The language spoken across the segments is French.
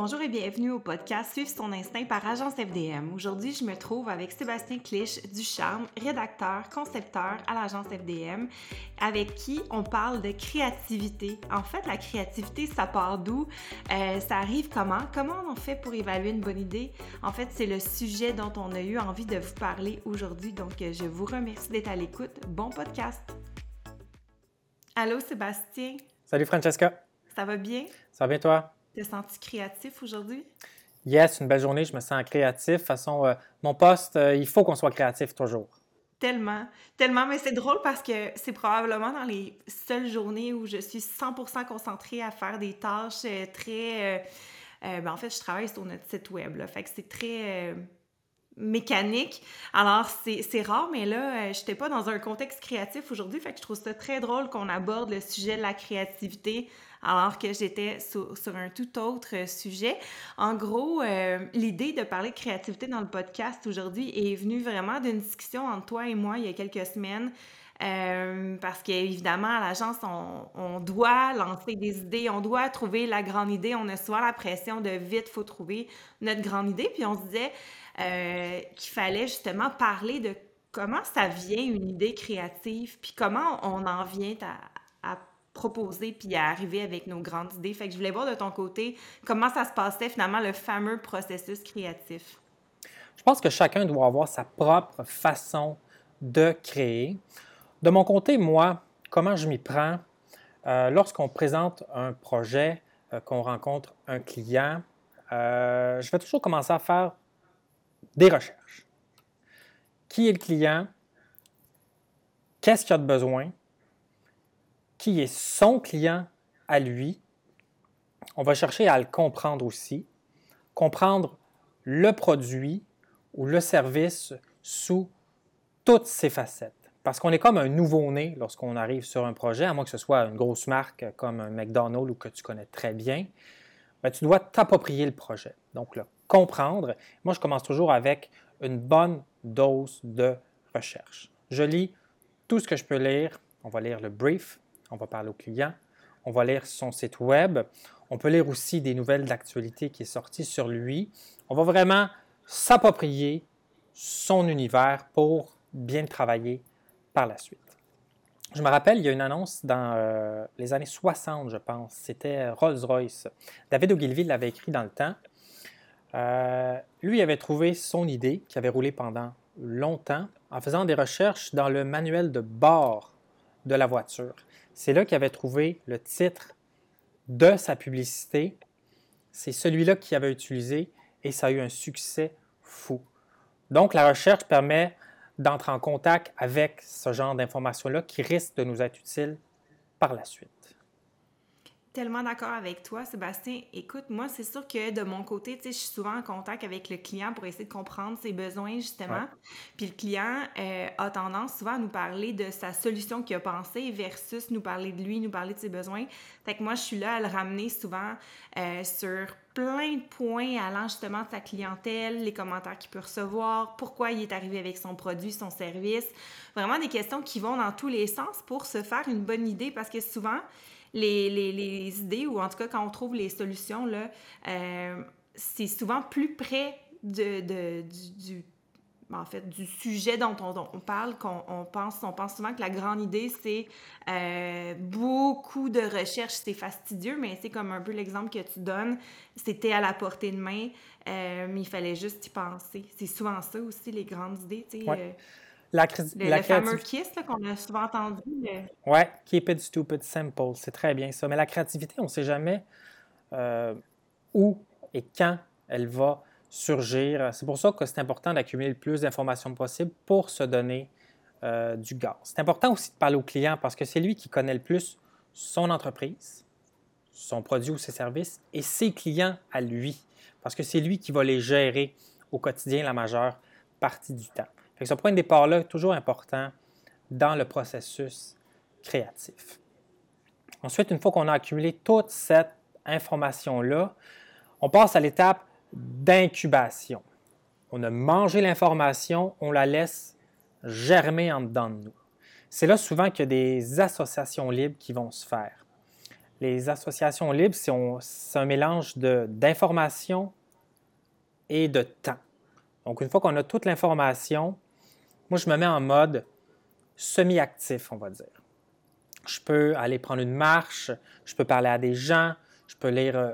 Bonjour et bienvenue au podcast Suivre son instinct par Agence FDM. Aujourd'hui, je me trouve avec Sébastien Clich du Charme, rédacteur, concepteur à l'Agence FDM, avec qui on parle de créativité. En fait, la créativité, ça part d'où? Euh, ça arrive comment? Comment on fait pour évaluer une bonne idée? En fait, c'est le sujet dont on a eu envie de vous parler aujourd'hui. Donc, euh, je vous remercie d'être à l'écoute. Bon podcast! Allô, Sébastien? Salut, Francesca. Ça va bien? Ça va bien, toi? T'es senti créatif aujourd'hui? Yes, une belle journée, je me sens créatif. De toute façon, euh, mon poste, euh, il faut qu'on soit créatif toujours. Tellement, tellement, mais c'est drôle parce que c'est probablement dans les seules journées où je suis 100% concentrée à faire des tâches euh, très... ben en fait, je travaille sur notre site web, là, fait que c'est très mécanique. Alors, c'est rare, mais là, je n'étais pas dans un contexte créatif aujourd'hui, fait que je trouve ça très drôle qu'on aborde le sujet de la créativité alors que j'étais sur, un tout autre sujet. En gros, euh, l'idée de parler de créativité dans le podcast aujourd'hui est venue vraiment d'une discussion entre toi et moi il y a quelques semaines. Euh, parce qu'évidemment, à l'agence, on, doit lancer des idées, on doit trouver la grande idée. On a souvent la pression de vite, faut trouver notre grande idée. Puis on se disait euh, qu'il fallait justement parler de comment ça vient une idée créative, puis comment on en vient à, proposer puis à arriver avec nos grandes idées. Fait que je voulais voir de ton côté comment ça se passait finalement le fameux processus créatif. Je pense que chacun doit avoir sa propre façon de créer. De mon côté, moi, comment je m'y prends? Euh, lorsqu'on présente un projet, euh, qu'on rencontre un client, je vais toujours commencer à faire des recherches. Qui est le client? Qu'est-ce qu'il a de besoin? qui est son client à lui? On va chercher à le comprendre aussi, comprendre le produit ou le service sous toutes ses facettes. Parce qu'on est comme un nouveau-né lorsqu'on arrive sur un projet, à moins que ce soit une grosse marque comme un McDonald's ou que tu connais très bien, ben, tu dois t'approprier le projet. Donc, le comprendre. Moi, je commence toujours avec une bonne dose de recherche. Je lis tout ce que je peux lire. On va lire le brief, on va parler au client, on va lire son site web, on peut lire aussi des nouvelles d'actualité qui est sorti sur lui. On va vraiment s'approprier son univers pour bien travailler par la suite. Je me rappelle, il y a une annonce dans euh, les années 60, je pense. C'était Rolls-Royce. David Ogilvy l'avait écrit dans le temps. Euh, lui avait trouvé son idée qui avait roulé pendant longtemps en faisant des recherches dans le manuel de bord de la voiture. C'est là qu'il avait trouvé le titre de sa publicité. C'est celui-là qu'il avait utilisé et ça a eu un succès fou. Donc, la recherche permet d'entrer en contact avec ce genre d'informations-là qui risquent de nous être utiles par la suite tellement d'accord avec toi, Sébastien. Écoute, moi, c'est sûr que de mon côté, tu sais, je suis souvent en contact avec le client pour essayer de comprendre ses besoins, justement. Puis le client euh, a tendance souvent à nous parler de sa solution qu'il a pensée versus nous parler de lui, nous parler de ses besoins. Fait que moi, je suis là à le ramener souvent euh, sur plein de points allant justement de sa clientèle, les commentaires qu'il peut recevoir, pourquoi il est arrivé avec son produit, son service. Vraiment des questions qui vont dans tous les sens pour se faire une bonne idée parce que souvent, les, les, idées, ou en tout cas quand on trouve les solutions, là, euh, c'est souvent plus près de, de du, en fait, du sujet dont on, parle, qu'on pense, on pense souvent que la grande idée, c'est euh, beaucoup de recherche, c'est fastidieux, mais c'est comme un peu l'exemple que tu donnes, c'était à la portée de main, euh, mais il fallait juste y penser. C'est souvent ça aussi, les grandes idées, tu sais. La, le, fameux kiss qu'on a souvent entendu. Oui, keep it stupid simple, c'est très bien ça. Mais la créativité, on ne sait jamais euh, où et quand elle va surgir. C'est pour ça que c'est important d'accumuler le plus d'informations possible pour se donner euh, du gaz. C'est important aussi de parler au client parce que c'est lui qui connaît le plus son entreprise, son produit ou ses services et ses clients à lui. Parce que c'est lui qui va les gérer au quotidien la majeure partie du temps ce point de départ-là est toujours important dans le processus créatif. Ensuite, une fois qu'on a accumulé toute cette information-là, on passe à l'étape d'incubation. On a mangé l'information, on la laisse germer en dedans de nous. C'est là souvent qu'il y a des associations libres qui vont se faire. les associations libres, c'est un mélange d'information et de temps. Donc, une fois qu'on a toute l'information, moi, je me mets en mode semi-actif, on va dire. Je peux aller prendre une marche, je peux parler à des gens, je peux lire euh,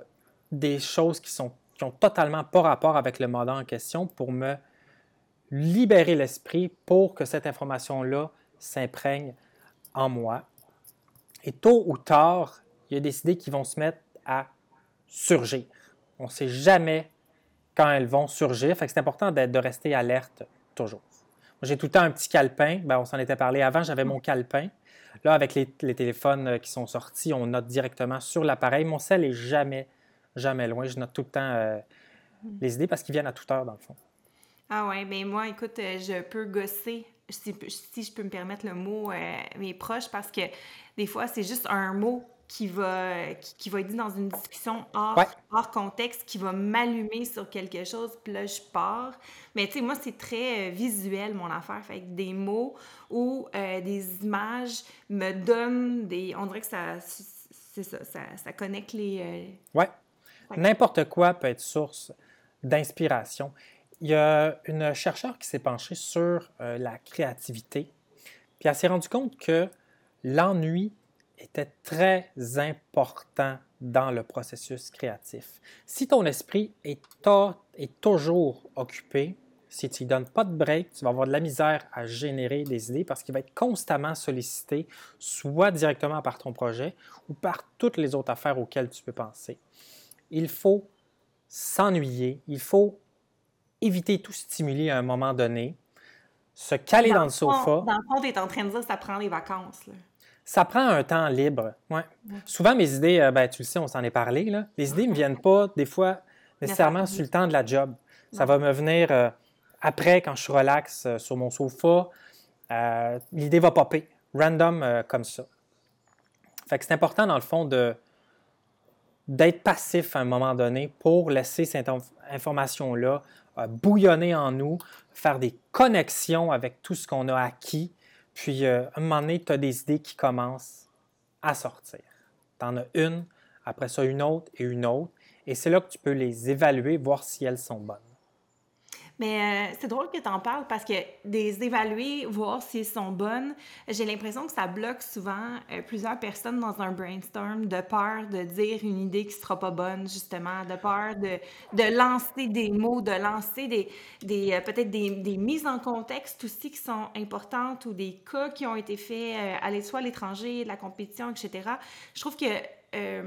des choses qui, sont, qui ont totalement pas rapport avec le mandat en question pour me libérer l'esprit pour que cette information-là s'imprègne en moi. Et tôt ou tard, il y a des idées qui vont se mettre à surgir. On ne sait jamais quand elles vont surgir. C'est important de rester alerte toujours. J'ai tout le temps un petit calepin. Ben, on s'en était parlé avant, j'avais mon calepin. Là, avec les, téléphones euh, qui sont sortis, on note directement sur l'appareil. Mon sel est jamais, jamais loin. Je note tout le temps euh, les idées parce qu'ils viennent à toute heure, dans le fond. Ah ouais, bien moi, écoute, euh, je peux gosser, si, si, je peux me permettre le mot, mes proches, parce que des fois, c'est juste un mot qui va, qui, va être dit dans une discussion hors, hors contexte, qui va m'allumer sur quelque chose, puis là, je pars. Mais tu sais, moi, c'est très euh, visuel, mon affaire. Fait que des mots ou euh, des images me donnent des... On dirait que ça... C'est ça, ça, ça, connecte les... Euh, ouais. N'importe quoi peut être source d'inspiration. Il y a une chercheure qui s'est penchée sur la créativité, puis elle s'est rendue compte que l'ennui était très important dans le processus créatif. Si ton esprit est, est toujours occupé, si tu ne donnes pas de break, tu vas avoir de la misère à générer des idées parce qu'il va être constamment sollicité, soit directement par ton projet ou par toutes les autres affaires auxquelles tu peux penser. Il faut s'ennuyer, il faut éviter tout stimuler à un moment donné, se caler dans, le sofa. dans le fond, tu es en train de dire que ça prend les vacances. Là. Ça prend un temps libre. Ouais. Souvent, mes idées, euh, ben, tu le sais, on s'en est parlé, là. les idées ne me viennent pas, des fois, nécessairement sur le temps de la job. Ça va me venir euh, après, quand je suis relax euh, sur mon sofa. L'idée va popper, random comme ça. Fait que c'est important, dans le fond, de, d'être passif à un moment donné pour laisser cette information-là bouillonner en nous, faire des connexions avec tout ce qu'on a acquis, puis, euh, à un moment donné, tu as des idées qui commencent à sortir. Tu en as une, après ça une autre et une autre. Et c'est là que tu peux les évaluer, voir si elles sont bonnes. Mais euh, c'est drôle que tu en parles parce que des évaluer, voir si elles sont bonnes, j'ai l'impression que ça bloque souvent euh, plusieurs personnes dans un brainstorm de peur de dire une idée qui sera pas bonne, justement, de peur de, de lancer des mots, de lancer des, des euh, peut-être des, des, mises en contexte aussi qui sont importantes ou des cas qui ont été faits à soit à l'étranger, la compétition, etc. Je trouve que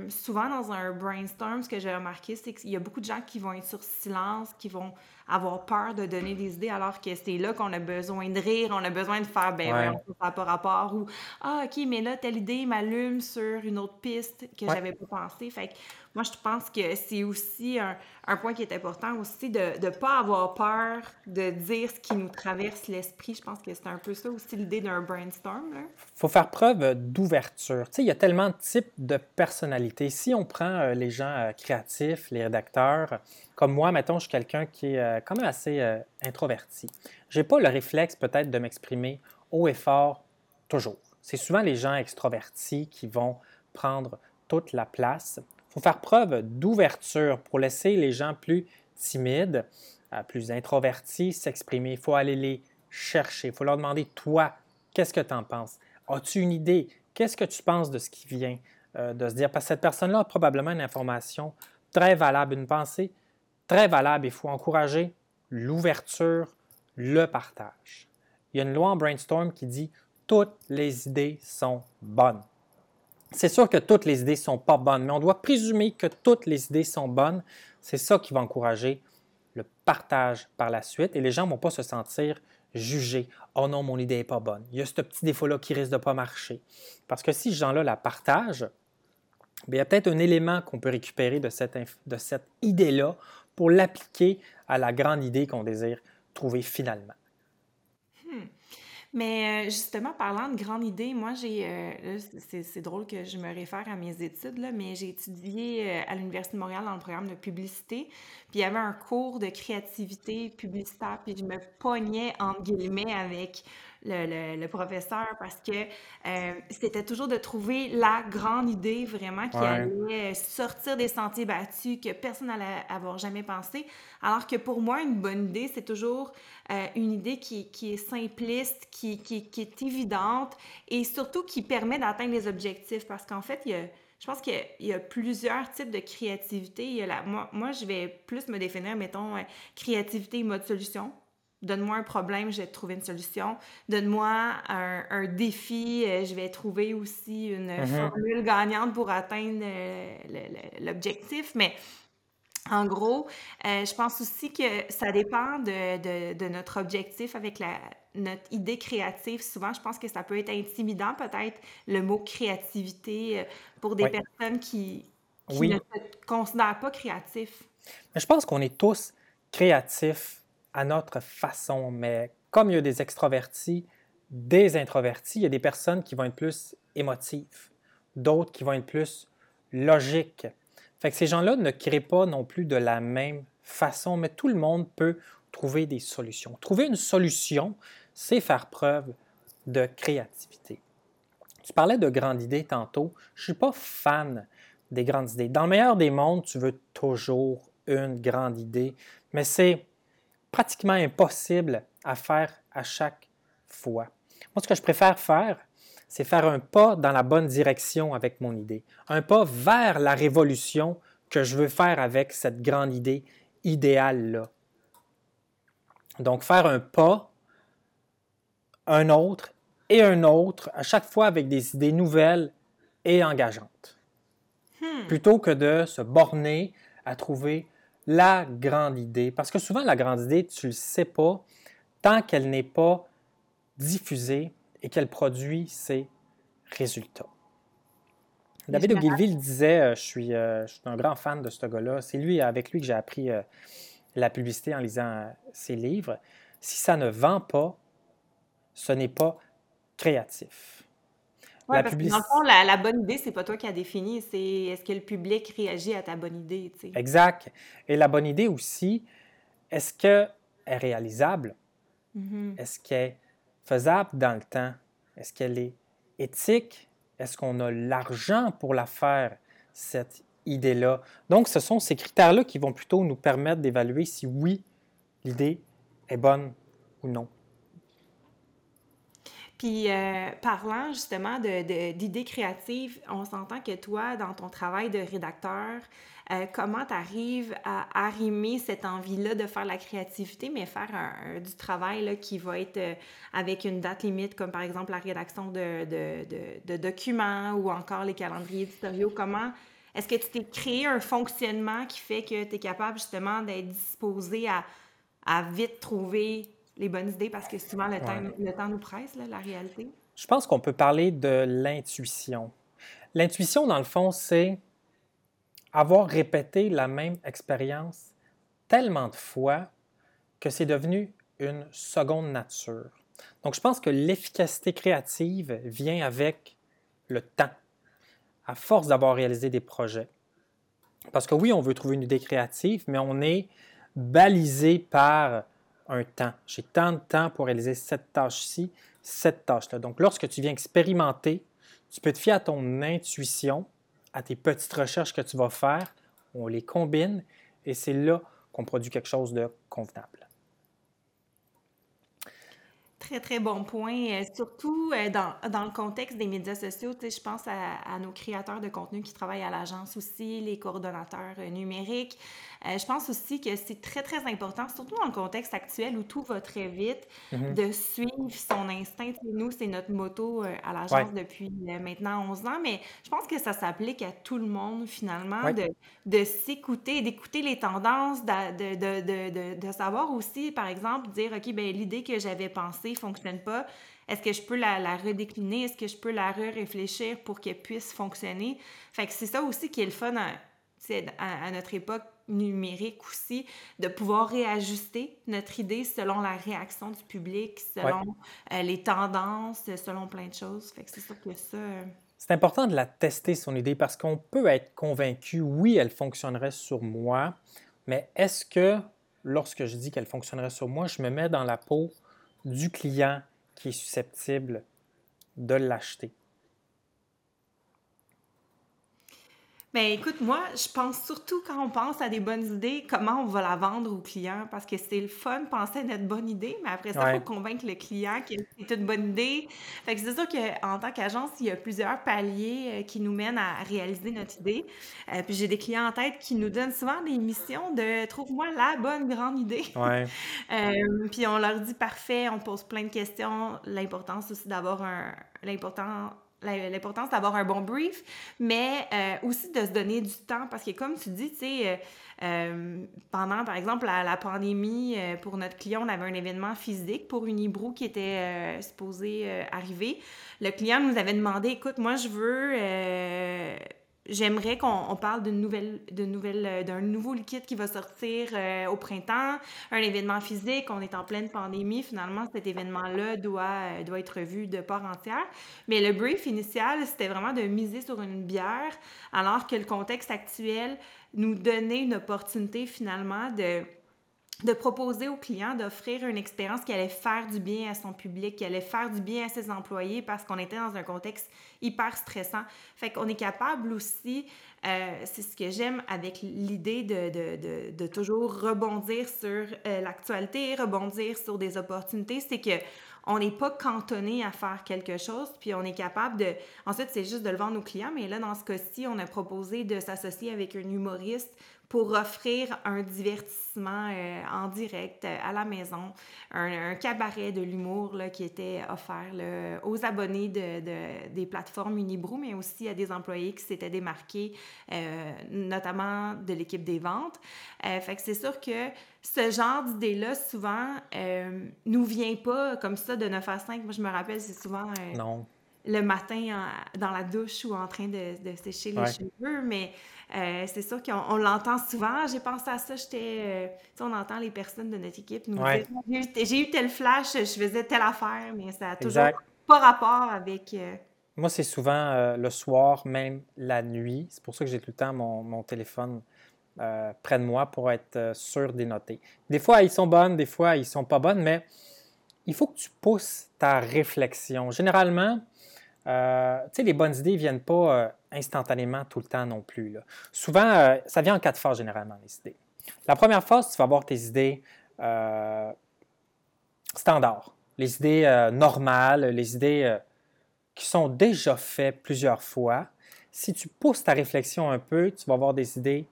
souvent dans un brainstorm, ce que j'ai remarqué, c'est qu'il y a beaucoup de gens qui vont être sur silence, qui vont avoir peur de donner des idées alors que c'est là qu'on a besoin de rire, on a besoin de faire ben ouais. ça n'a pas rapport ou ah ok mais là telle idée m'allume sur une autre piste que j'avais pas pensé. Fait que moi je pense que c'est aussi un, point qui est important aussi de ne pas avoir peur de dire ce qui nous traverse l'esprit. Je pense que c'est un peu ça aussi l'idée d'un brainstorm. Il faut faire preuve d'ouverture. Il y a tellement de types de personnalités. Si on prend euh, les gens euh, créatifs, les rédacteurs, comme moi, mettons, je suis quelqu'un qui est euh, quand même assez introverti. Je n'ai pas le réflexe peut-être de m'exprimer haut et fort toujours. C'est souvent les gens extrovertis qui vont prendre toute la place. Faut faire preuve d'ouverture pour laisser les gens plus timides, euh, plus introvertis s'exprimer. Il faut aller les chercher. Il faut leur demander, toi, qu'est-ce que tu en penses? As-tu une idée? Qu'est-ce que tu penses de ce qui vient de se dire? Parce que cette personne-là a probablement une information très valable, une pensée très valable. Il faut encourager l'ouverture, le partage. Il y a une loi en brainstorm qui dit toutes les idées sont bonnes. C'est sûr que toutes les idées sont pas bonnes, mais on doit présumer que toutes les idées sont bonnes. C'est ça qui va encourager le partage par la suite et les gens ne vont pas se sentir jugés. Oh non, mon idée n'est pas bonne. Il y a ce petit défaut-là qui risque de ne pas marcher. Parce que si ces gens-là la partagent, il y a peut-être un élément qu'on peut récupérer de cette, de cette idée-là pour l'appliquer à la grande idée qu'on désire trouver finalement. Mais euh, justement, parlant de grande idée, moi, j'ai. Euh, c'est drôle que je me réfère à mes études, là, mais j'ai étudié euh, à l'Université de Montréal dans le programme de publicité. Puis il y avait un cours de créativité publicitaire, puis je me pognais, entre guillemets, avec le, professeur, parce que euh, c'était toujours de trouver la grande idée vraiment qui allait sortir des sentiers battus que personne n'allait avoir jamais pensé. Alors que pour moi, une bonne idée, c'est toujours euh, une idée qui, qui, est simpliste, qui, qui, qui, est évidente et surtout qui permet d'atteindre les objectifs. Parce qu'en fait, il y a je pense qu'il y, a plusieurs types de créativité. Il y a la, moi, moi, je vais plus me définir, mettons, euh, créativité mode solution. Donne-moi un problème, je vais trouver une solution. Donne-moi un, un, défi, euh, je vais trouver aussi une mm-hmm. formule gagnante pour atteindre euh, l'objectif. Mais en gros, je pense aussi que ça dépend de, de, de notre objectif avec la, notre idée créative, souvent, je pense que ça peut être intimidant, peut-être, le mot créativité euh, pour des personnes qui, ne se considèrent pas créatifs. Mais je pense qu'on est tous créatifs à notre façon, mais comme il y a des extrovertis, des introvertis, il y a des personnes qui vont être plus émotives, d'autres qui vont être plus logiques. Fait que ces gens-là ne créent pas non plus de la même façon, mais tout le monde peut trouver des solutions. Trouver une solution, c'est faire preuve de créativité. Tu parlais de grandes idées tantôt. Je ne suis pas fan des grandes idées. Dans le meilleur des mondes, tu veux toujours une grande idée, mais c'est pratiquement impossible à faire à chaque fois. Moi, ce que je préfère faire, c'est faire un pas dans la bonne direction avec mon idée, un pas vers la révolution que je veux faire avec cette grande idée idéale-là. Donc, faire un pas un autre et un autre, à chaque fois avec des idées nouvelles et engageantes. Hmm. Plutôt que de se borner à trouver la grande idée. Parce que souvent, la grande idée, tu ne le sais pas tant qu'elle n'est pas diffusée et qu'elle produit ses résultats. David Ogilvy disait, euh, je, suis, euh, je, suis, un grand fan de ce gars-là, c'est lui, avec lui que j'ai appris euh, la publicité en lisant ses livres. Si ça ne vend pas, ce n'est pas créatif. Oui, parce que dans le fond, la, bonne idée, c'est pas toi qui as défini, c'est est-ce que le public réagit à ta bonne idée. Exact. Et la bonne idée aussi, est-ce qu'elle est réalisable? Mm-hmm. Est-ce qu'elle est faisable dans le temps? Est-ce qu'elle est éthique? Est-ce qu'on a l'argent pour la faire, cette idée-là? Donc, ce sont ces critères-là qui vont plutôt nous permettre d'évaluer si oui, l'idée est bonne ou non. Puis, euh, parlant justement d'idées créatives, on s'entend que toi, dans ton travail de rédacteur, euh, comment tu arrives à arrimer cette envie-là de faire la créativité, mais faire du travail là, qui va être euh, avec une date limite, comme par exemple la rédaction de, de documents ou encore les calendriers éditoriaux? Comment est-ce que tu t'es créé un fonctionnement qui fait que tu es capable justement d'être disposé à, à vite trouver les bonnes idées parce que souvent le, temps, le temps nous presse, la réalité? Je pense qu'on peut parler de l'intuition. L'intuition, dans le fond, c'est avoir répété la même expérience tellement de fois que c'est devenu une seconde nature. Donc, je pense que l'efficacité créative vient avec le temps, à force d'avoir réalisé des projets. Parce que oui, on veut trouver une idée créative, mais on est balisé par un temps. J'ai tant de temps pour réaliser cette tâche-ci, cette tâche-là. Donc, lorsque tu viens expérimenter, tu peux te fier à ton intuition, à tes petites recherches que tu vas faire. On les combine et c'est là qu'on produit quelque chose de convenable. Très, très bon point. Euh, surtout euh, dans, dans, le contexte des médias sociaux, je pense à, nos créateurs de contenu qui travaillent à l'agence aussi, les coordonnateurs euh, numériques. je pense aussi que c'est très, très important, surtout dans le contexte actuel où tout va très vite, mm-hmm. de suivre son instinct. Nous, c'est notre moto à l'agence depuis maintenant 11 ans, mais je pense que ça s'applique à tout le monde finalement, de, de s'écouter, d'écouter les tendances, de, de, de, savoir aussi, par exemple, dire, OK, ben l'idée que j'avais pensée, fonctionne pas. Est-ce que je peux la, redécliner? Est-ce que je peux la réfléchir pour qu'elle puisse fonctionner? Fait que c'est ça aussi qui est le fun à, à, notre époque numérique aussi, de pouvoir réajuster notre idée selon la réaction du public, selon euh, les tendances, selon plein de choses. Fait que c'est sûr que ça... Euh, c'est important de la tester, son idée, parce qu'on peut être convaincu, oui, elle fonctionnerait sur moi, mais est-ce que lorsque je dis qu'elle fonctionnerait sur moi, je me mets dans la peau du client qui est susceptible de l'acheter. Ben écoute, moi, je pense surtout quand on pense à des bonnes idées, comment on va la vendre au client, parce que c'est le fun de penser à notre bonne idée, mais après ça, il faut convaincre le client que c'est une bonne idée. Fait que c'est sûr qu'en tant qu'agence, il y a plusieurs paliers euh, qui nous mènent à réaliser notre idée. Euh, puis j'ai des clients en tête qui nous donnent souvent des missions de trouve-moi la bonne grande idée. Ouais. Euh, puis on leur dit parfait, on pose plein de questions, l'importance aussi d'avoir un l'important l'importance d'avoir un bon brief, mais euh, aussi de se donner du temps parce que comme tu dis, tu sais, euh, euh, pendant par exemple la, pandémie, pour notre client, on avait un événement physique pour Unibrew qui était supposé arriver. Le client nous avait demandé, écoute, moi je veux J'aimerais qu'on parle d'une nouvelle, euh, d'un nouveau liquide qui va sortir euh, au printemps, un événement physique. On est en pleine pandémie. Finalement, cet événement-là doit, euh, doit être vu de part entière. Mais le brief initial, c'était vraiment de miser sur une bière, alors que le contexte actuel nous donnait une opportunité finalement de de proposer aux clients d'offrir une expérience qui allait faire du bien à son public, qui allait faire du bien à ses employés parce qu'on était dans un contexte hyper stressant. Fait qu'on est capable aussi, euh, c'est ce que j'aime avec l'idée de, de, de, de, toujours rebondir sur euh, l'actualité, rebondir sur des opportunités, c'est que on n'est pas cantonné à faire quelque chose, puis on est capable de... Ensuite, c'est juste de le vendre aux clients, mais là, dans ce cas-ci, on a proposé de s'associer avec un humoriste pour offrir un divertissement euh, en direct euh, à la maison, un, cabaret de l'humour qui était offert aux abonnés de, des plateformes Unibrew, mais aussi à des employés qui s'étaient démarqués, euh, notamment de l'équipe des ventes. fait que c'est sûr que ce genre d'idée-là, souvent, nous vient pas comme ça de 9 à 5. Moi, je me rappelle, c'est souvent... non le matin dans la douche ou en train de, de sécher les cheveux, mais euh, c'est sûr qu'on l'entend souvent. J'ai pensé à ça, j'étais... Euh, on entend les personnes de notre équipe nous dire « J'ai eu tel flash, je faisais telle affaire », mais ça n'a toujours pas rapport avec... Euh, Moi, c'est souvent le soir, même la nuit. C'est pour ça que j'ai tout le temps mon, mon téléphone près de moi pour être sûr des noter. Des fois, ils sont bonnes, des fois, ils sont pas bonnes, mais il faut que tu pousses ta réflexion. Généralement, euh, tu sais, les bonnes idées ne viennent pas euh, instantanément tout le temps non plus. Souvent, euh, ça vient en quatre phases généralement, les idées. La première phase, tu vas avoir tes idées standards, les idées normales, les idées qui sont déjà faites plusieurs fois. Si tu pousses ta réflexion un peu, tu vas avoir des idées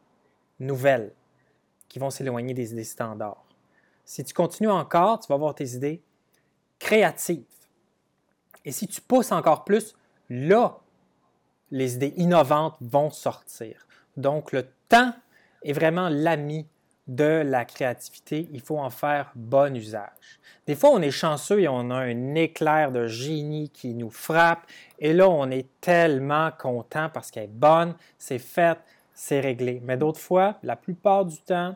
nouvelles qui vont s'éloigner des idées standards. Si tu continues encore, tu vas avoir tes idées créatives et si tu pousses encore plus, là, les idées innovantes vont sortir. Donc, le temps est vraiment l'ami de la créativité. Il faut en faire bon usage. Des fois, on est chanceux et on a un éclair de génie qui nous frappe. Et là, on est tellement content parce qu'elle est bonne, c'est fait, c'est réglé. Mais d'autres fois, la plupart du temps,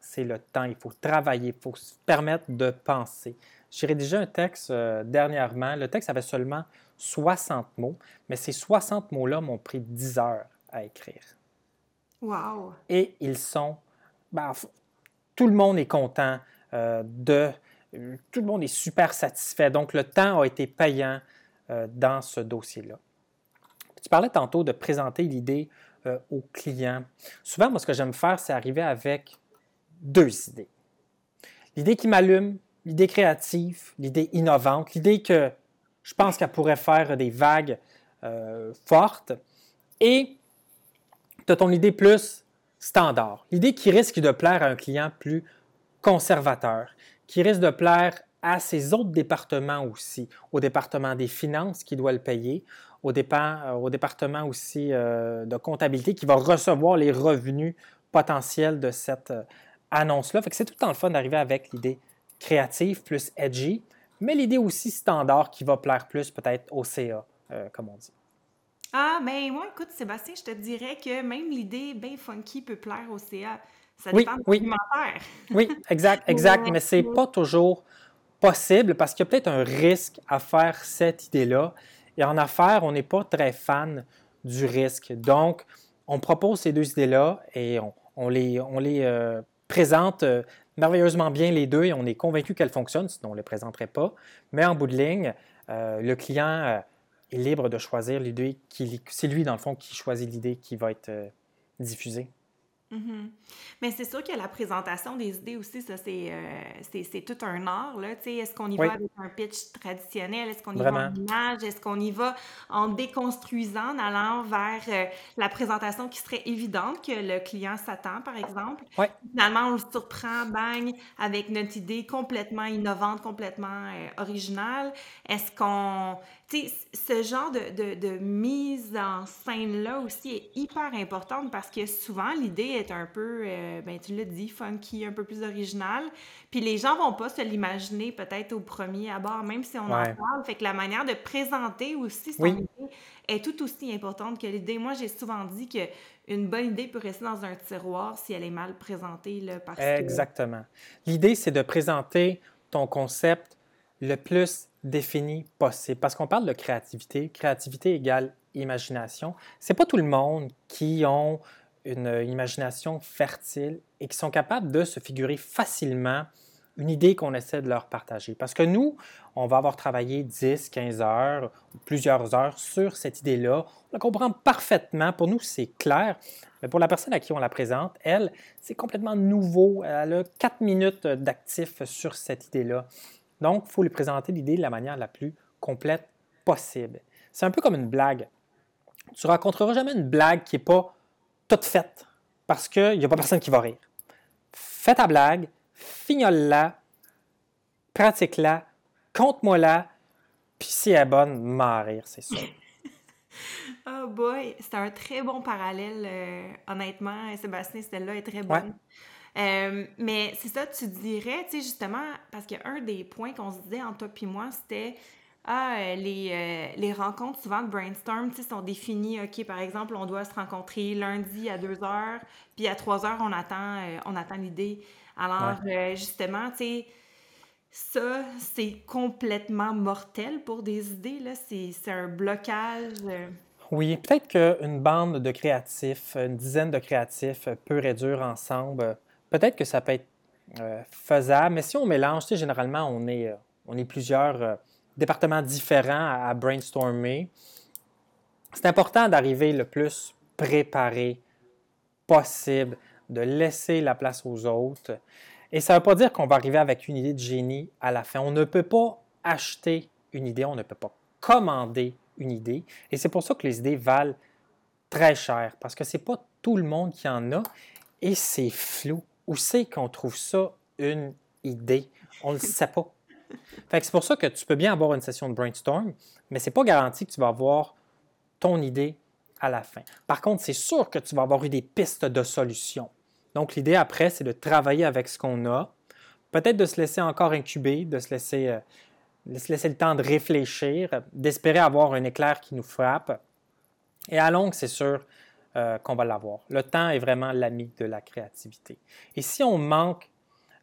c'est le temps. Il faut travailler, il faut se permettre de penser. J'ai rédigé un texte euh, dernièrement. Le texte avait seulement 60 mots, mais ces 60 mots-là m'ont pris 10 heures à écrire. Wow! Et ils sont. Ben, tout le monde est content euh, de. Tout le monde est super satisfait. Donc, le temps a été payant euh, dans ce dossier-là. Tu parlais tantôt de présenter l'idée au client. Souvent, moi, ce que j'aime faire, c'est arriver avec deux idées. L'idée qui m'allume, l'idée créative, l'idée innovante, l'idée que je pense qu'elle pourrait faire des vagues euh, fortes. Et tu as ton idée plus standard, l'idée qui risque de plaire à un client plus conservateur, qui risque de plaire à ses autres départements aussi, au département des finances qui doit le payer, au, euh, département aussi euh, de comptabilité qui va recevoir les revenus potentiels de cette annonce-là. Fait c'est tout le temps le fun d'arriver avec l'idée créative, plus edgy, mais l'idée aussi standard qui va plaire plus peut-être au CA, euh, comme on dit. Ah, mais ben, moi, écoute, Sébastien, je te dirais que même l'idée bien funky peut plaire au CA. Ça oui, dépend oui. Oui, exact, exact. mais c'est pas toujours possible parce qu'il y a peut-être un risque à faire cette idée-là. Et en affaires, on n'est pas très fan du risque. Donc, on propose ces deux idées-là et on, les, on les euh, présente euh, merveilleusement bien les deux et on est convaincu qu'elles fonctionnent, sinon on ne les présenterait pas. Mais en bout de ligne, euh, le client euh, est libre de choisir l'idée. C'est lui, dans le fond, qui choisit l'idée qui va être euh, Mm-hmm. Mais c'est sûr que la présentation des idées aussi, ça, c'est, euh, tout un art. Là. Est-ce qu'on y va avec un pitch traditionnel? Est-ce qu'on y va en image? Est-ce qu'on y va en déconstruisant, en allant vers euh, la présentation qui serait évidente que le client s'attend, par exemple? Finalement, on le surprend, bang, avec notre idée complètement innovante, complètement euh, originale. Est-ce qu'on ce genre de, de, mise en scène-là aussi est hyper importante parce que souvent, l'idée est un peu, euh, ben, tu l'as dit, funky, un peu plus originale. Puis les gens vont pas se l'imaginer peut-être au premier abord, même si on en parle. Fait que la manière de présenter aussi son idée est tout aussi importante que l'idée. Moi, j'ai souvent dit que une bonne idée peut rester dans un tiroir si elle est mal présentée. Là, parce Exactement. L'idée, c'est de présenter ton concept le plus défini possible. Parce qu'on parle de créativité. Créativité égale imagination. C'est pas tout le monde qui ont une imagination fertile et qui sont capables de se figurer facilement une idée qu'on essaie de leur partager. Parce que nous, on va avoir travaillé 10, 15 heures, plusieurs heures sur cette idée-là. On la comprend parfaitement. Pour nous, c'est clair. Mais pour la personne à qui on la présente, elle, c'est complètement nouveau. Elle a 4 minutes d'actif sur cette idée-là. Donc, il faut lui présenter l'idée de la manière la plus complète possible. C'est un peu comme une blague. Tu rencontreras jamais une blague qui n'est pas toute faite parce qu'il n'y a pas personne qui va rire. Fais ta blague, fignole-la, pratique-la, compte-moi-la, puis si elle est bonne, m'en rire, c'est sûr. oh boy, c'est un très bon parallèle, euh, honnêtement. Sébastien, celle-là est très bonne. Euh, mais c'est ça, tu dirais, tu sais, justement, parce qu'un des points qu'on se disait entre toi et moi, c'était ah, euh, les, euh, les, rencontres souvent de brainstorm sont définies. OK, par exemple, on doit se rencontrer lundi à 2 heures, puis à 3 heures, on attend, on attend l'idée. Alors, justement, tu sais, ça, c'est complètement mortel pour des idées. Là. C'est, un blocage. Oui, peut-être qu'une bande de créatifs, une dizaine de créatifs, peut réduire ensemble peut-être que ça peut être euh, faisable, mais si on mélange, tu sais, généralement, on est, euh, on est plusieurs euh, départements différents à, brainstormer. C'est important d'arriver le plus préparé possible, de laisser la place aux autres. Et ça ne veut pas dire qu'on va arriver avec une idée de génie à la fin. On ne peut pas acheter une idée, on ne peut pas commander une idée. Et c'est pour ça que les idées valent très cher, parce que ce n'est pas tout le monde qui en a et c'est flou où c'est qu'on trouve ça une idée? On ne le sait pas. C'est pour ça que tu peux bien avoir une session de brainstorm, mais ce n'est pas garanti que tu vas avoir ton idée à la fin. Par contre, c'est sûr que tu vas avoir eu des pistes de solutions. Donc, l'idée après, c'est de travailler avec ce qu'on a, peut-être de se laisser encore incuber, de se laisser, euh, le temps de réfléchir, d'espérer avoir un éclair qui nous frappe. Et à longue, c'est sûr, euh, qu'on va l'avoir. Le temps est vraiment l'ami de la créativité. Et si on manque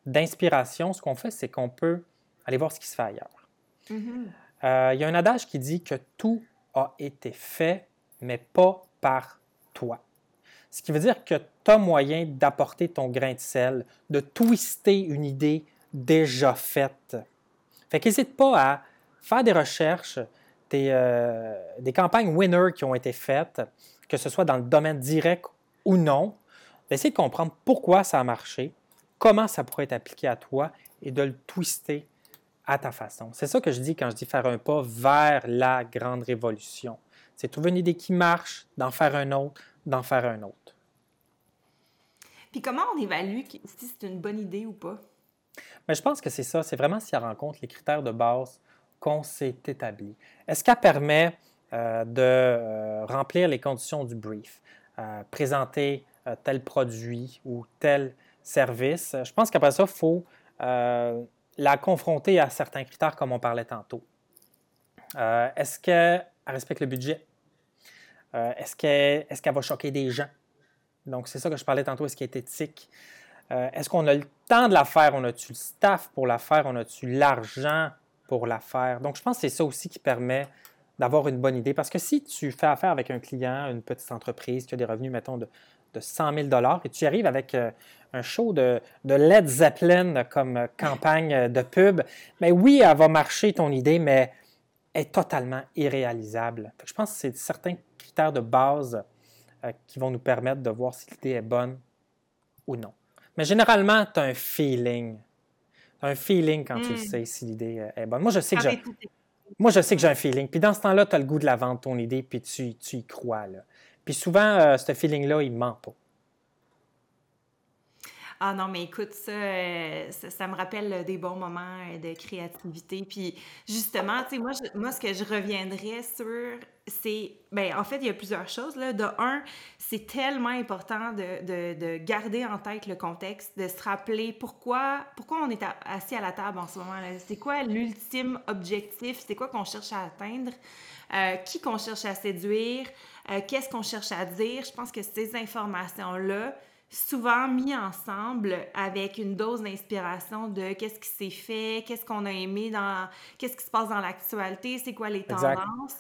d'inspiration, ce qu'on fait, c'est qu'on peut aller voir ce qui se fait ailleurs. Mm-hmm. Euh, il y a un adage qui dit que tout a été fait, mais pas par toi. Ce qui veut dire que tu as moyen d'apporter ton grain de sel, de twister une idée déjà faite. Fait qu'hésite pas à faire des recherches, des, euh, des campagnes winner qui ont été faites, que ce soit dans le domaine direct ou non, d'essayer de comprendre pourquoi ça a marché, comment ça pourrait être appliqué à toi et de le twister à ta façon. C'est ça que je dis quand je dis faire un pas vers la grande révolution. C'est trouver une idée qui marche, d'en faire un autre, d'en faire un autre. Puis comment on évalue si c'est une bonne idée ou pas? Mais je pense que c'est ça, c'est vraiment si elle rencontre les critères de base qu'on s'est établi. Est-ce qu'elle permet euh, de euh, remplir les conditions du brief, euh, présenter tel produit ou tel service? Je pense qu'après ça, il faut la confronter à certains critères comme on parlait tantôt. Est-ce qu'elle respecte le budget? Est-ce qu'elle va choquer des gens? Donc, c'est ça que je parlais tantôt, est-ce qu'elle est éthique? Est-ce qu'on a le temps de la faire? On a-tu le staff pour la faire? On a-tu l'argent pour la faire? Donc, je pense que c'est ça aussi qui permet d'avoir une bonne idée. Parce que si tu fais affaire avec un client, une petite entreprise qui a des revenus, mettons, de de 100 000 et tu arrives avec euh, un show de, de, Led Zeppelin comme campagne de pub, mais oui, elle va marcher ton idée, mais elle est totalement irréalisable. Je pense que c'est certains critères de base euh, qui vont nous permettre de voir si l'idée est bonne ou non. Mais généralement, tu as un feeling. Tu as un feeling quand tu hmm. sais si l'idée euh, est bonne. Moi, je sais que j'ai, moi, je sais que j'ai un feeling. Puis dans ce temps-là, tu as le goût de la vendre, ton idée, puis tu, tu y crois. Là. Puis souvent, euh, ce feeling-là, il ment pas. Ah non, mais écoute, euh, ça, ça, me rappelle des bons moments euh, de créativité. Puis justement, tu sais, moi, moi, ce que je reviendrais sur, c'est, ben en fait, il y a plusieurs choses. Là. De un, c'est tellement important de, de, de, garder en tête le contexte, de se rappeler pourquoi, pourquoi on est assis à la table en ce moment. C'est quoi l'ultime objectif? C'est quoi qu'on cherche à atteindre? Euh, qui qu'on cherche à séduire? Qu'est-ce qu'on cherche à dire? Je pense que ces informations-là, souvent mis ensemble avec une dose d'inspiration de qu'est-ce qui s'est fait, qu'est-ce qu'on a aimé dans, qu'est-ce qui se passe dans l'actualité, c'est quoi les tendances.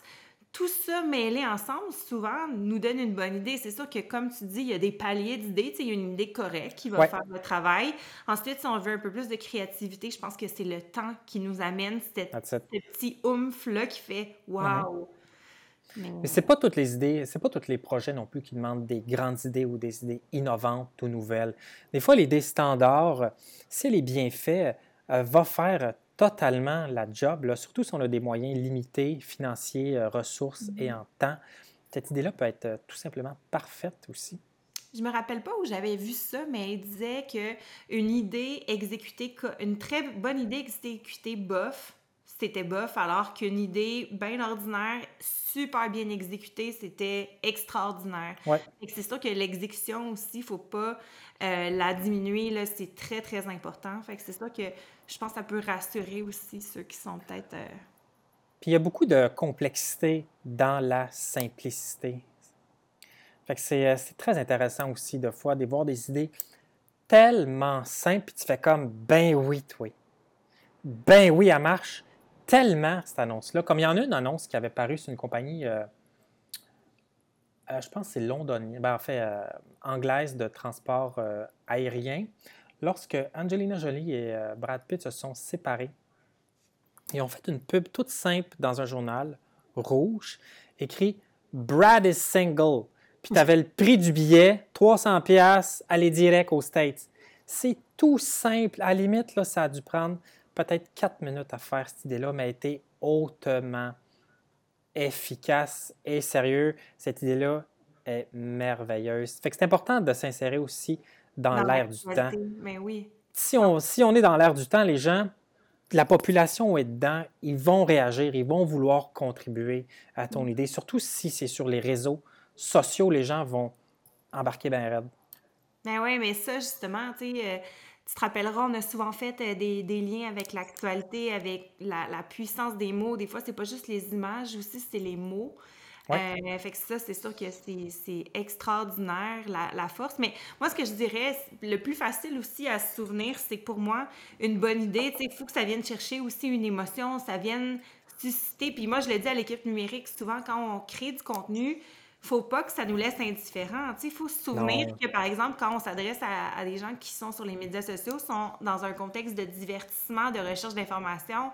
Tout ça mêlé ensemble, souvent, nous donne une bonne idée. C'est sûr que, comme tu dis, il y a des paliers d'idées. Il y a une idée correcte qui va faire le travail. Ensuite, si on veut un peu plus de créativité, je pense que c'est le temps qui nous amène ce petit oomph-là qui fait « wow! Mais c'est pas toutes les idées, c'est pas tous les projets non plus qui demandent des grandes idées ou des idées innovantes ou nouvelles. Des fois, l'idée standard, si elle est bien faite, euh, va faire totalement la job, surtout si on a des moyens limités, financiers, euh, ressources et mm-hmm. en temps. Cette idée-là peut être euh, tout simplement parfaite aussi. Je me rappelle pas où j'avais vu ça, mais il disait que une idée exécutée, une très bonne idée exécutée bof, c'était bof, alors qu'une idée bien ordinaire, super bien exécutée, c'était extraordinaire. C'est sûr que l'exécution aussi, il faut pas euh, la diminuer, c'est très, très important. Fait que c'est ça que je pense que ça peut rassurer aussi ceux qui sont peut-être... Euh, Puis il y a beaucoup de complexité dans la simplicité. Fait que c'est, euh, c'est très intéressant aussi de fois de voir des idées tellement simples, puis tu fais comme, ben oui, toi. Ben oui, elle marche tellement cette annonce-là. Comme il y en a une annonce qui avait paru sur une compagnie, euh, euh, je pense que c'est londonienne, ben, en fait, euh, anglaise de transport aérien. Lorsque Angelina Jolie et Brad Pitt se sont séparés, ils ont fait une pub toute simple dans un journal rouge, écrit Brad is single. Puis tu avais le prix du billet, 300$, aller direct aux States. C'est tout simple. À la limite, là, ça a dû prendre peut-être quatre minutes à faire cette idée-là, mais a été hautement efficace et sérieux. Cette idée-là est merveilleuse. Fait que c'est important de s'insérer aussi dans, l'air du temps. Mais oui. Si on, si on est dans l'air du temps, les gens, la population est dedans, ils vont réagir, ils vont vouloir contribuer à ton mm. idée, surtout si c'est sur les réseaux sociaux, les gens vont embarquer bien raide. Ben oui, mais ça, justement, tu sais, euh, tu te rappelleras, on a souvent fait euh, des, des liens avec l'actualité, avec la, la, puissance des mots. Des fois, c'est pas juste les images, aussi, c'est les mots. Euh, fait que ça, c'est sûr que c'est extraordinaire, la, la, force. Mais moi, ce que je dirais, le plus facile aussi à se souvenir, c'est pour moi, une bonne idée, il faut que ça vienne chercher aussi une émotion, ça vienne susciter. Puis moi, je l'ai dit à l'équipe numérique, souvent, quand on crée du contenu, faut pas que ça nous laisse indifférents. Il faut se souvenir que, par exemple, quand on s'adresse à, des gens qui sont sur les médias sociaux, sont dans un contexte de divertissement, de recherche d'information,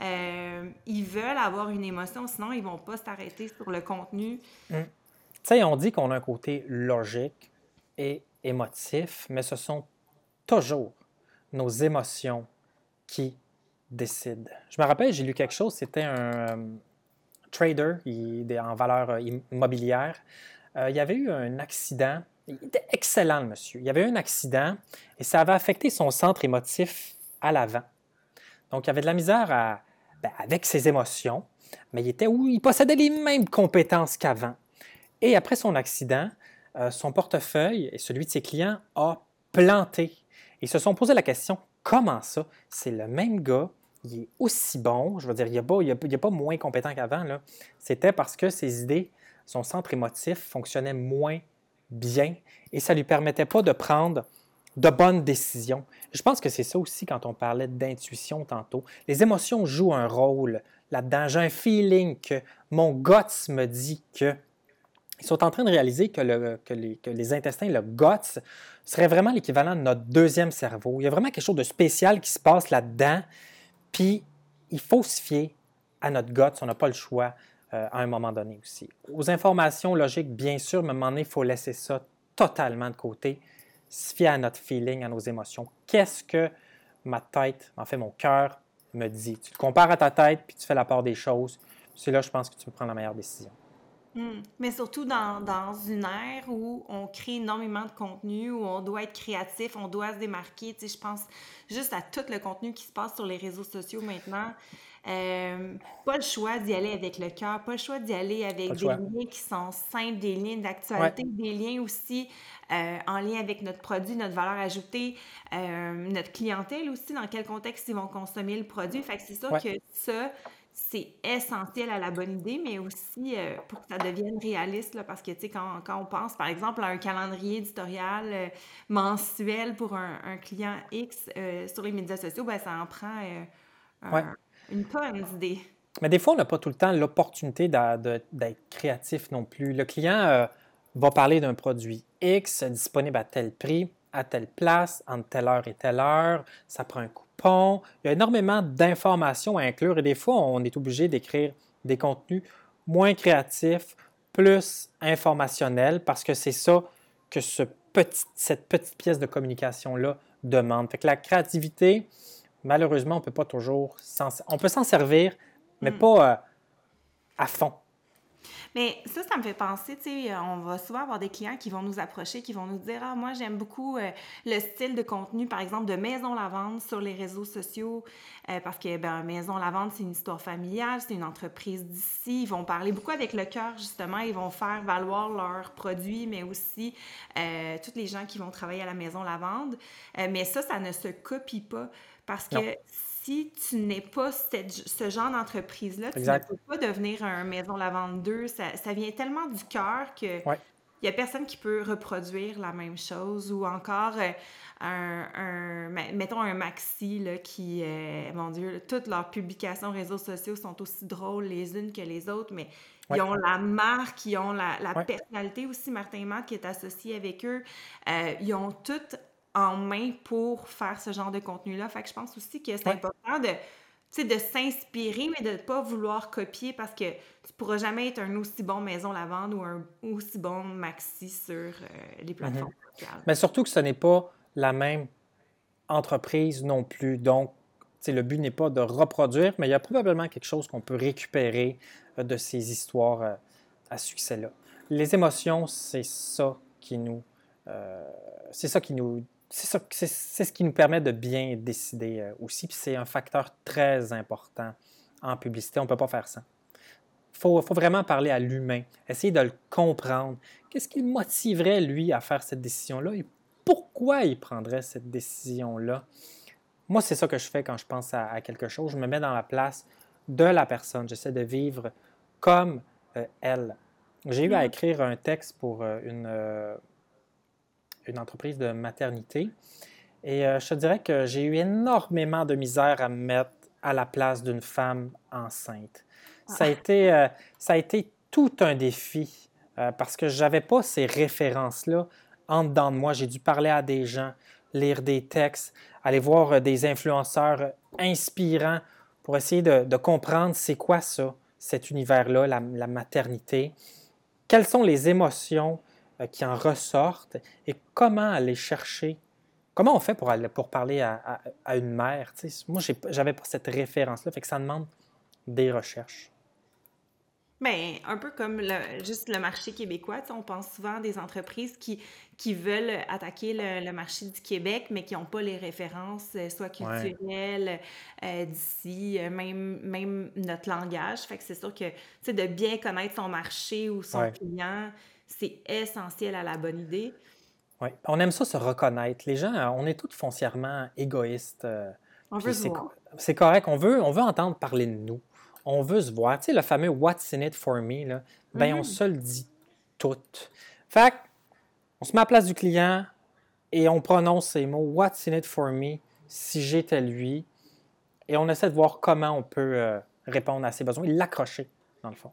euh, ils veulent avoir une émotion, sinon ils vont pas s'arrêter sur le contenu. Hum. Tu sais, on dit qu'on a un côté logique et émotif, mais ce sont toujours nos émotions qui décident. Je me rappelle, j'ai lu quelque chose, c'était un, trader il, en valeur euh, immobilière. Euh, il y avait eu un accident. Il était excellent, le monsieur. Il y avait eu un accident et ça avait affecté son centre émotif à l'avant. Donc, il avait de la misère ben, avec ses émotions, mais il, était où? Il possédait les mêmes compétences qu'avant. Et après son accident, euh, son portefeuille et celui de ses clients a planté. Ils se sont posé la question comment ça? C'est le même gars, il est aussi bon, je veux dire, il n'est a, pas moins compétent qu'avant. C'était parce que ses idées, son centre émotif fonctionnait moins bien et ça ne lui permettait pas de prendre de bonnes décisions. Je pense que c'est ça aussi quand on parlait d'intuition tantôt. Les émotions jouent un rôle là-dedans. J'ai un feeling que mon guts me dit que ils sont en train de réaliser que les, intestins, le guts, serait vraiment l'équivalent de notre deuxième cerveau. Il y a vraiment quelque chose de spécial qui se passe là-dedans. Puis, il faut se fier à notre guts. On n'a pas le choix euh, à un moment donné aussi. Aux informations logiques, bien sûr, mais à un moment donné, il faut laisser ça totalement de côté. Se fier à notre feeling, à nos émotions. Qu'est-ce que ma tête, en fait mon cœur, me dit? Tu te compares à ta tête, puis tu fais la part des choses. C'est là, je pense que tu peux prendre la meilleure décision. Hmm. Mais surtout dans, dans, une ère où on crée énormément de contenu, où on doit être créatif, on doit se démarquer. Tu sais, je pense juste à tout le contenu qui se passe sur les réseaux sociaux maintenant. Euh, pas le choix d'y aller avec le cœur, pas le choix d'y aller avec des liens qui sont simples, des liens d'actualité, des liens aussi euh, en lien avec notre produit, notre valeur ajoutée, euh, notre clientèle aussi, dans quel contexte ils vont consommer le produit. Fait que c'est sûr que ça, c'est essentiel à la bonne idée, mais aussi euh, pour que ça devienne réaliste, là, parce que, tu sais, quand, quand, on pense, par exemple, à un calendrier éditorial euh, mensuel pour un, un client X euh, sur les médias sociaux, ben, ça en prend une tonne d'idées. Mais des fois, on n'a pas tout le temps l'opportunité d'être créatif non plus. Le client va parler d'un produit X disponible à tel prix, à telle place, entre telle heure et telle heure, ça prend un il y a énormément d'informations à inclure et des fois, on est obligé d'écrire des contenus moins créatifs, plus informationnels, parce que c'est ça que ce petit, cette petite pièce de communication-là demande. Fait que la créativité, malheureusement, on peut pas toujours On peut s'en servir, mais hmm. pas euh, à fond. Mais ça, ça me fait penser, tu sais, euh, on va souvent avoir des clients qui vont nous approcher, qui vont nous dire Ah, moi, j'aime beaucoup euh, le style de contenu, par exemple, de Maison Lavande sur les réseaux sociaux, euh, parce que, ben, Maison Lavande, c'est une histoire familiale, c'est une entreprise d'ici. Ils vont parler beaucoup avec le cœur, justement. Ils vont faire valoir leurs produits, mais aussi euh, toutes les gens qui vont travailler à la Maison Lavande. mais ça, ça ne se copie pas, parce que si tu n'es pas ce genre d'entreprise-là, tu ne peux pas devenir un Maison Lavande 2. Ça, ça vient tellement du cœur que il n'y a personne qui peut reproduire la même chose. Ou encore, euh, un, mettons un maxi là, qui, euh, mon Dieu, toutes leurs publications réseaux sociaux sont aussi drôles les unes que les autres, mais ils ont la marque, ils ont la, personnalité aussi, Martin Matt, qui est associé avec eux. Euh, ils ont toutes en main pour faire ce genre de contenu-là. Fait que je pense aussi que c'est important de, de s'inspirer, mais de ne pas vouloir copier parce que tu pourras jamais être un aussi bon maison lavande ou un aussi bon maxi sur euh, les plateformes mhm. sociales. Mais surtout que ce n'est pas la même entreprise non plus. Donc, le but n'est pas de reproduire, mais il y a probablement quelque chose qu'on peut récupérer euh, de ces histoires euh, à succès-là. Les émotions, c'est ça qui nous, c'est ça qui nous c'est ce qui nous permet de bien décider euh, aussi. Puis c'est un facteur très important en publicité. On ne peut pas faire ça. Il faut, vraiment parler à l'humain, essayer de le comprendre. Qu'est-ce qui le motiverait, lui, à faire cette décision-là et pourquoi il prendrait cette décision-là? Moi, c'est ça que je fais quand je pense à, quelque chose. Je me mets dans la place de la personne. J'essaie de vivre comme euh, elle. J'ai eu à mm. écrire un texte pour euh, une, une entreprise de maternité. Et euh, je te dirais que j'ai eu énormément de misère à me mettre à la place d'une femme enceinte. Ça, a ah. été, euh, ça a été tout un défi euh, parce que je n'avais pas ces références-là en dedans de moi. J'ai dû parler à des gens, lire des textes, aller voir des influenceurs inspirants pour essayer de, comprendre c'est quoi ça, cet univers-là, la, la maternité. Quelles sont les émotions qui en ressortent et comment aller chercher. Comment on fait pour, aller, pour parler à, à, une mère? moi, j'avais pas cette référence-là, fait que ça demande des recherches. Bien, un peu comme le, juste le marché québécois, on pense souvent à des entreprises qui, qui veulent attaquer le, marché du Québec, mais qui n'ont pas les références, euh, soit culturelles, euh, d'ici, même, même notre langage. Fait que c'est sûr que, de bien connaître son marché ou son client, c'est essentiel à la bonne idée. Oui, on aime ça se reconnaître. Les gens, on est tous foncièrement égoïstes. Euh, on veut se voir. C'est correct, on veut, on veut entendre parler de nous. On veut se voir. Tu sais, le fameux What's in it for me, là, ben, on mm-hmm. se le dit tout. Fait on se met à la place du client et on prononce ces mots What's in it for me si j'étais lui. Et on essaie de voir comment on peut euh, répondre à ses besoins et l'accrocher, dans le fond.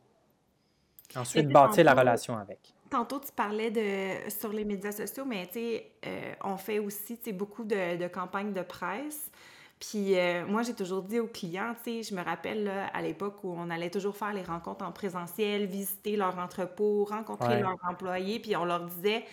Ensuite, bâtir la relation avec. Tantôt, tu parlais de sur les médias sociaux, mais tu sais, euh, on fait aussi beaucoup de, de, campagnes de presse. Puis euh, moi, j'ai toujours dit aux clients, tu sais, je me rappelle à l'époque où on allait toujours faire les rencontres en présentiel, visiter leur entrepôt, rencontrer leurs employés, puis on leur disait,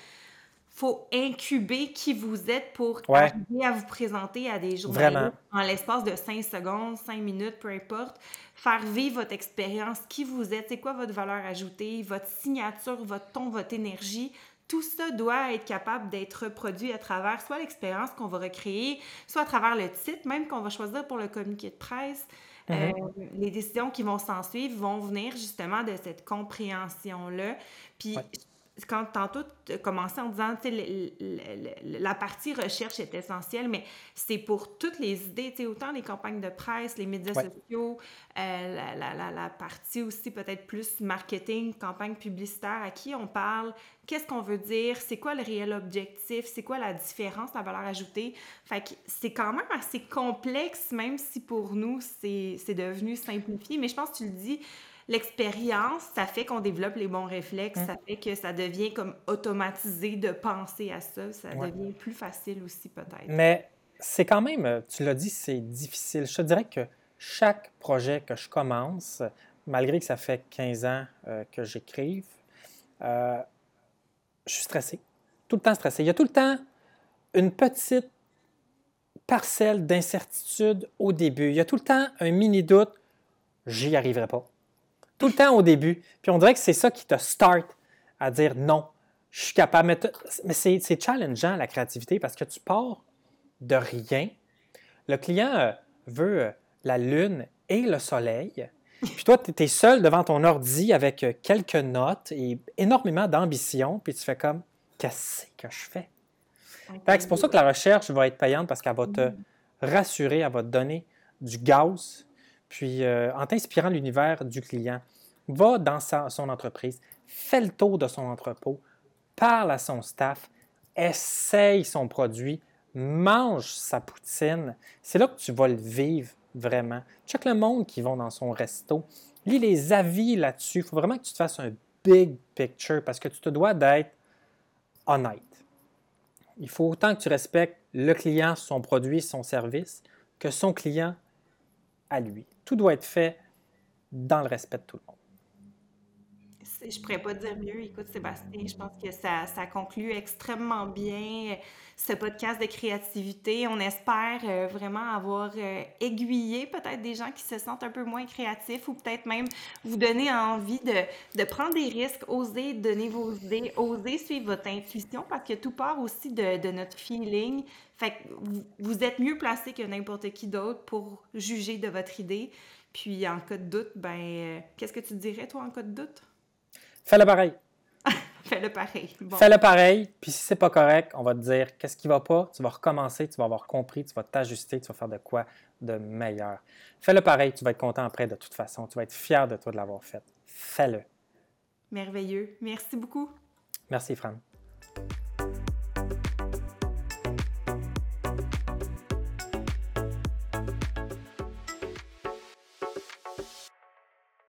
faut incuber qui vous êtes pour arriver à vous présenter à des journalistes en l'espace de 5 secondes, 5 minutes, peu importe. Faire vivre votre expérience, qui vous êtes, c'est quoi votre valeur ajoutée, votre signature, votre ton, votre énergie. Tout ça doit être capable d'être reproduit à travers soit l'expérience qu'on va recréer, soit à travers le titre même qu'on va choisir pour le communiqué de presse. Mm-hmm. Euh, les décisions qui vont s'en suivre vont venir justement de cette compréhension-là. Puis quand tantôt tu commencé en disant la partie recherche est essentielle, mais c'est pour toutes les idées, autant les campagnes de presse, les médias sociaux, euh, la, la, la, partie aussi peut-être plus marketing, campagne publicitaire, à qui on parle, qu'est-ce qu'on veut dire, c'est quoi le réel objectif, c'est quoi la différence, la valeur ajoutée. Fait que c'est quand même assez complexe, même si pour nous c'est devenu simplifié, mais je pense que tu le dis l'expérience, ça fait qu'on développe les bons réflexes, ça fait que ça devient comme automatisé de penser à ça, ça devient plus facile aussi peut-être. Mais c'est quand même, tu l'as dit, c'est difficile. Je te dirais que chaque projet que je commence, malgré que ça fait 15 ans euh, que j'écrive, euh, je suis stressé, tout le temps stressé. Il y a tout le temps une petite parcelle d'incertitude au début. Il y a tout le temps un mini doute, j'y arriverai pas tout le temps au début. Puis on dirait que c'est ça qui te start à dire non, je suis capable. Mais, c'est challengeant la créativité parce que tu pars de rien. Le client euh, veut euh, la lune et le soleil. Puis toi, tu es seul devant ton ordi avec euh, quelques notes et énormément d'ambition. Puis tu fais comme, qu'est-ce que je fais? C'est pour ça que la recherche va être payante parce qu'elle va te mm. rassurer, elle va te donner du gaz, puis en t'inspirant l'univers du client va dans son entreprise, fait le tour de son entrepôt, parle à son staff, essaye son produit, mange sa poutine. C'est là que tu vas le vivre vraiment. Check le monde qui vont dans son resto. Lis les avis là-dessus. Il faut vraiment que tu te fasses un big picture parce que tu te dois d'être honnête. Il faut autant que tu respectes le client, son produit, son service, que son client à lui. Tout doit être fait dans le respect de tout le monde je pourrais pas dire mieux. Écoute, Sébastien, je pense que ça, ça conclut extrêmement bien euh, ce podcast de créativité. On espère euh, vraiment avoir euh, aiguillé peut-être des gens qui se sentent un peu moins créatifs ou peut-être même vous donner envie de, de, prendre des risques, oser donner vos idées, oser suivre votre intuition parce que tout part aussi de, notre feeling. Fait que vous êtes mieux placé que n'importe qui d'autre pour juger de votre idée. Puis en cas de doute, ben, qu'est-ce que tu dirais toi en cas de doute? Fais-le pareil. Fais-le pareil. Fais-le pareil, puis si c'est pas correct, on va te dire qu'est-ce qui va pas, tu vas recommencer, tu vas avoir compris, tu vas t'ajuster, tu vas faire de quoi de meilleur. Fais-le pareil, tu vas être content après de toute façon, tu vas être fier de toi de l'avoir fait. Fais-le. Merveilleux. Merci beaucoup. Merci, Fran.